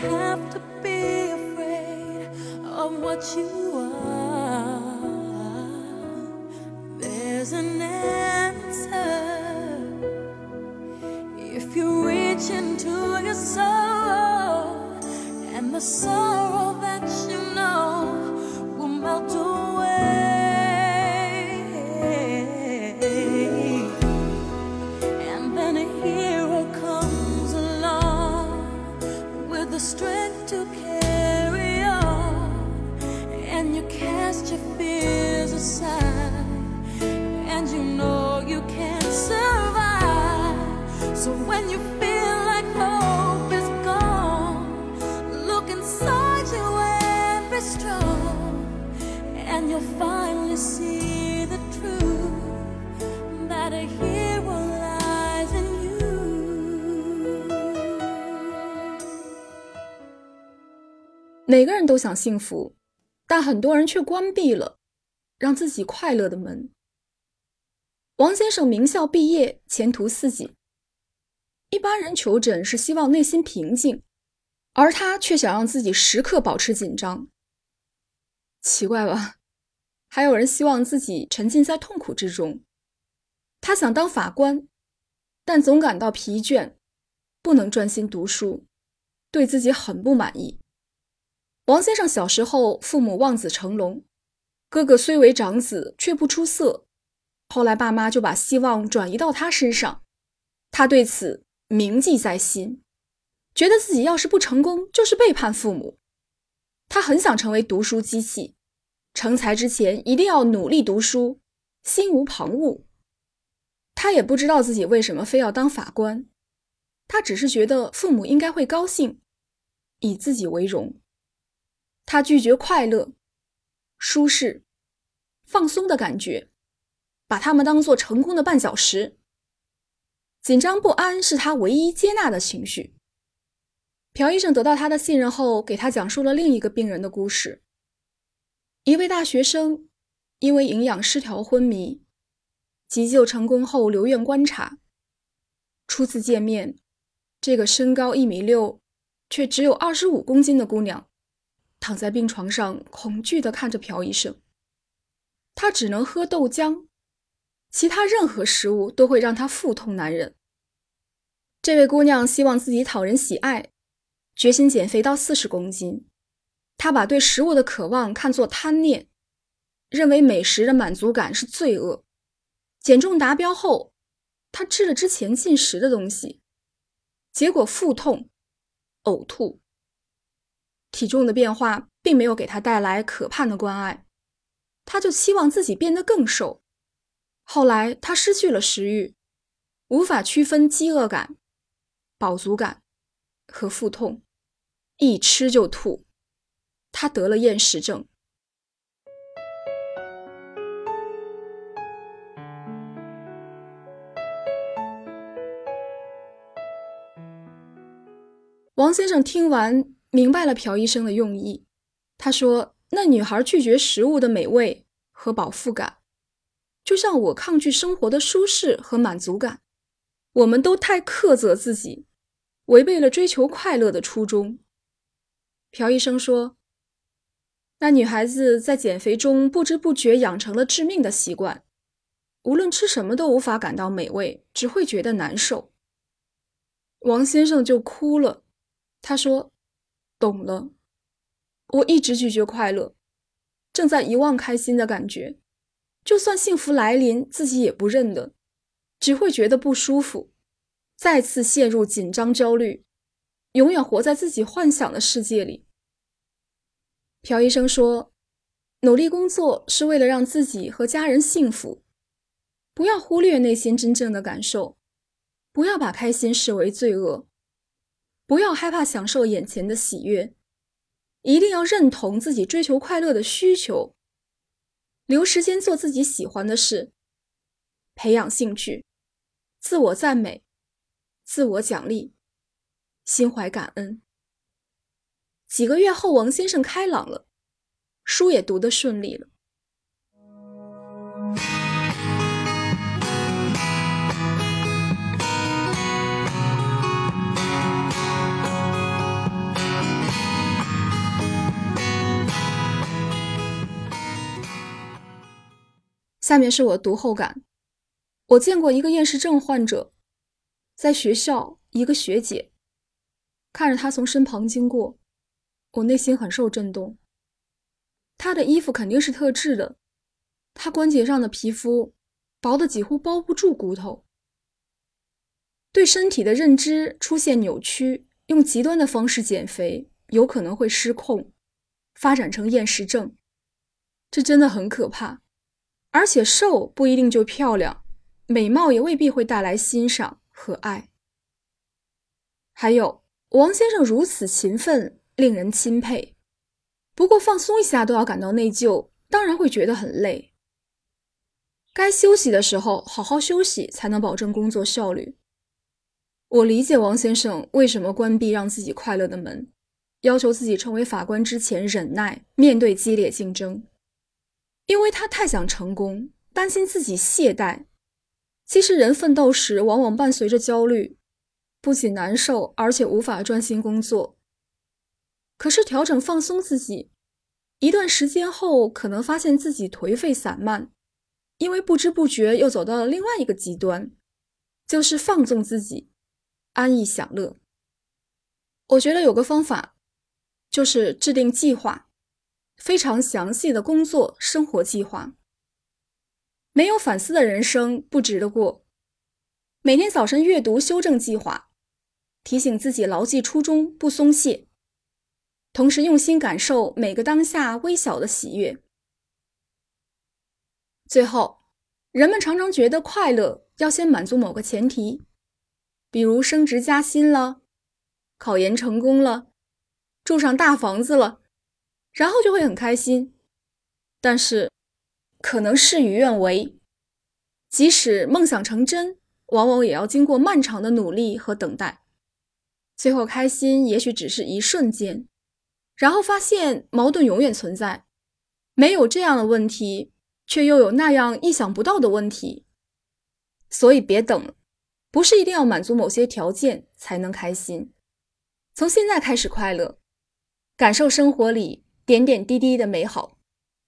have to be afraid of what you are. There's an answer if you reach into your soul, and the sorrow strength to carry on, and you cast your fears aside, and you know you can survive. So when you 每个人都想幸福，但很多人却关闭了让自己快乐的门。王先生名校毕业，前途似锦。一般人求诊是希望内心平静，而他却想让自己时刻保持紧张。奇怪吧？还有人希望自己沉浸在痛苦之中。他想当法官，但总感到疲倦，不能专心读书，对自己很不满意。王先生小时候，父母望子成龙，哥哥虽为长子，却不出色。后来爸妈就把希望转移到他身上，他对此铭记在心，觉得自己要是不成功，就是背叛父母。他很想成为读书机器，成才之前一定要努力读书，心无旁骛。他也不知道自己为什么非要当法官，他只是觉得父母应该会高兴，以自己为荣。他拒绝快乐、舒适、放松的感觉，把他们当做成功的绊脚石。紧张不安是他唯一接纳的情绪。朴医生得到他的信任后，给他讲述了另一个病人的故事。一位大学生因为营养失调昏迷，急救成功后留院观察。初次见面，这个身高一米六，却只有二十五公斤的姑娘。躺在病床上，恐惧地看着朴医生。他只能喝豆浆，其他任何食物都会让他腹痛难忍。这位姑娘希望自己讨人喜爱，决心减肥到四十公斤。她把对食物的渴望看作贪念，认为美食的满足感是罪恶。减重达标后，她吃了之前进食的东西，结果腹痛、呕吐。体重的变化并没有给他带来可盼的关爱，他就期望自己变得更瘦。后来他失去了食欲，无法区分饥饿感、饱足感和腹痛，一吃就吐。他得了厌食症。王先生听完。明白了朴医生的用意，他说：“那女孩拒绝食物的美味和饱腹感，就像我抗拒生活的舒适和满足感。我们都太苛责自己，违背了追求快乐的初衷。”朴医生说：“那女孩子在减肥中不知不觉养成了致命的习惯，无论吃什么都无法感到美味，只会觉得难受。”王先生就哭了，他说。懂了，我一直拒绝快乐，正在遗忘开心的感觉。就算幸福来临，自己也不认得，只会觉得不舒服，再次陷入紧张焦虑，永远活在自己幻想的世界里。朴医生说：“努力工作是为了让自己和家人幸福，不要忽略内心真正的感受，不要把开心视为罪恶。”不要害怕享受眼前的喜悦，一定要认同自己追求快乐的需求。留时间做自己喜欢的事，培养兴趣，自我赞美，自我奖励，心怀感恩。几个月后，王先生开朗了，书也读得顺利了。下面是我读后感。我见过一个厌食症患者，在学校，一个学姐看着他从身旁经过，我内心很受震动。他的衣服肯定是特制的，他关节上的皮肤薄的几乎包不住骨头，对身体的认知出现扭曲，用极端的方式减肥有可能会失控，发展成厌食症，这真的很可怕。而且瘦不一定就漂亮。美貌也未必会带来欣赏和爱。还有，王先生如此勤奋，令人钦佩。不过放松一下都要感到内疚，当然会觉得很累。该休息的时候好好休息，才能保证工作效率。我理解王先生为什么关闭让自己快乐的门，要求自己成为法官之前忍耐面对激烈竞争，因为他太想成功，担心自己懈怠。其实，人奋斗时往往伴随着焦虑，不仅难受，而且无法专心工作。可是，调整放松自己，一段时间后，可能发现自己颓废散漫，因为不知不觉又走到了另外一个极端，就是放纵自己，安逸享乐。我觉得有个方法，就是制定计划，非常详细的工作生活计划。没有反思的人生不值得过。每天早晨阅读修正计划，提醒自己牢记初衷，不松懈，同时用心感受每个当下微小的喜悦。最后，人们常常觉得快乐要先满足某个前提，比如升职加薪了，考研成功了，住上大房子了，然后就会很开心。但是。可能事与愿违，即使梦想成真，往往也要经过漫长的努力和等待。最后开心也许只是一瞬间，然后发现矛盾永远存在。没有这样的问题，却又有那样意想不到的问题。所以别等，不是一定要满足某些条件才能开心。从现在开始快乐，感受生活里点点滴滴的美好。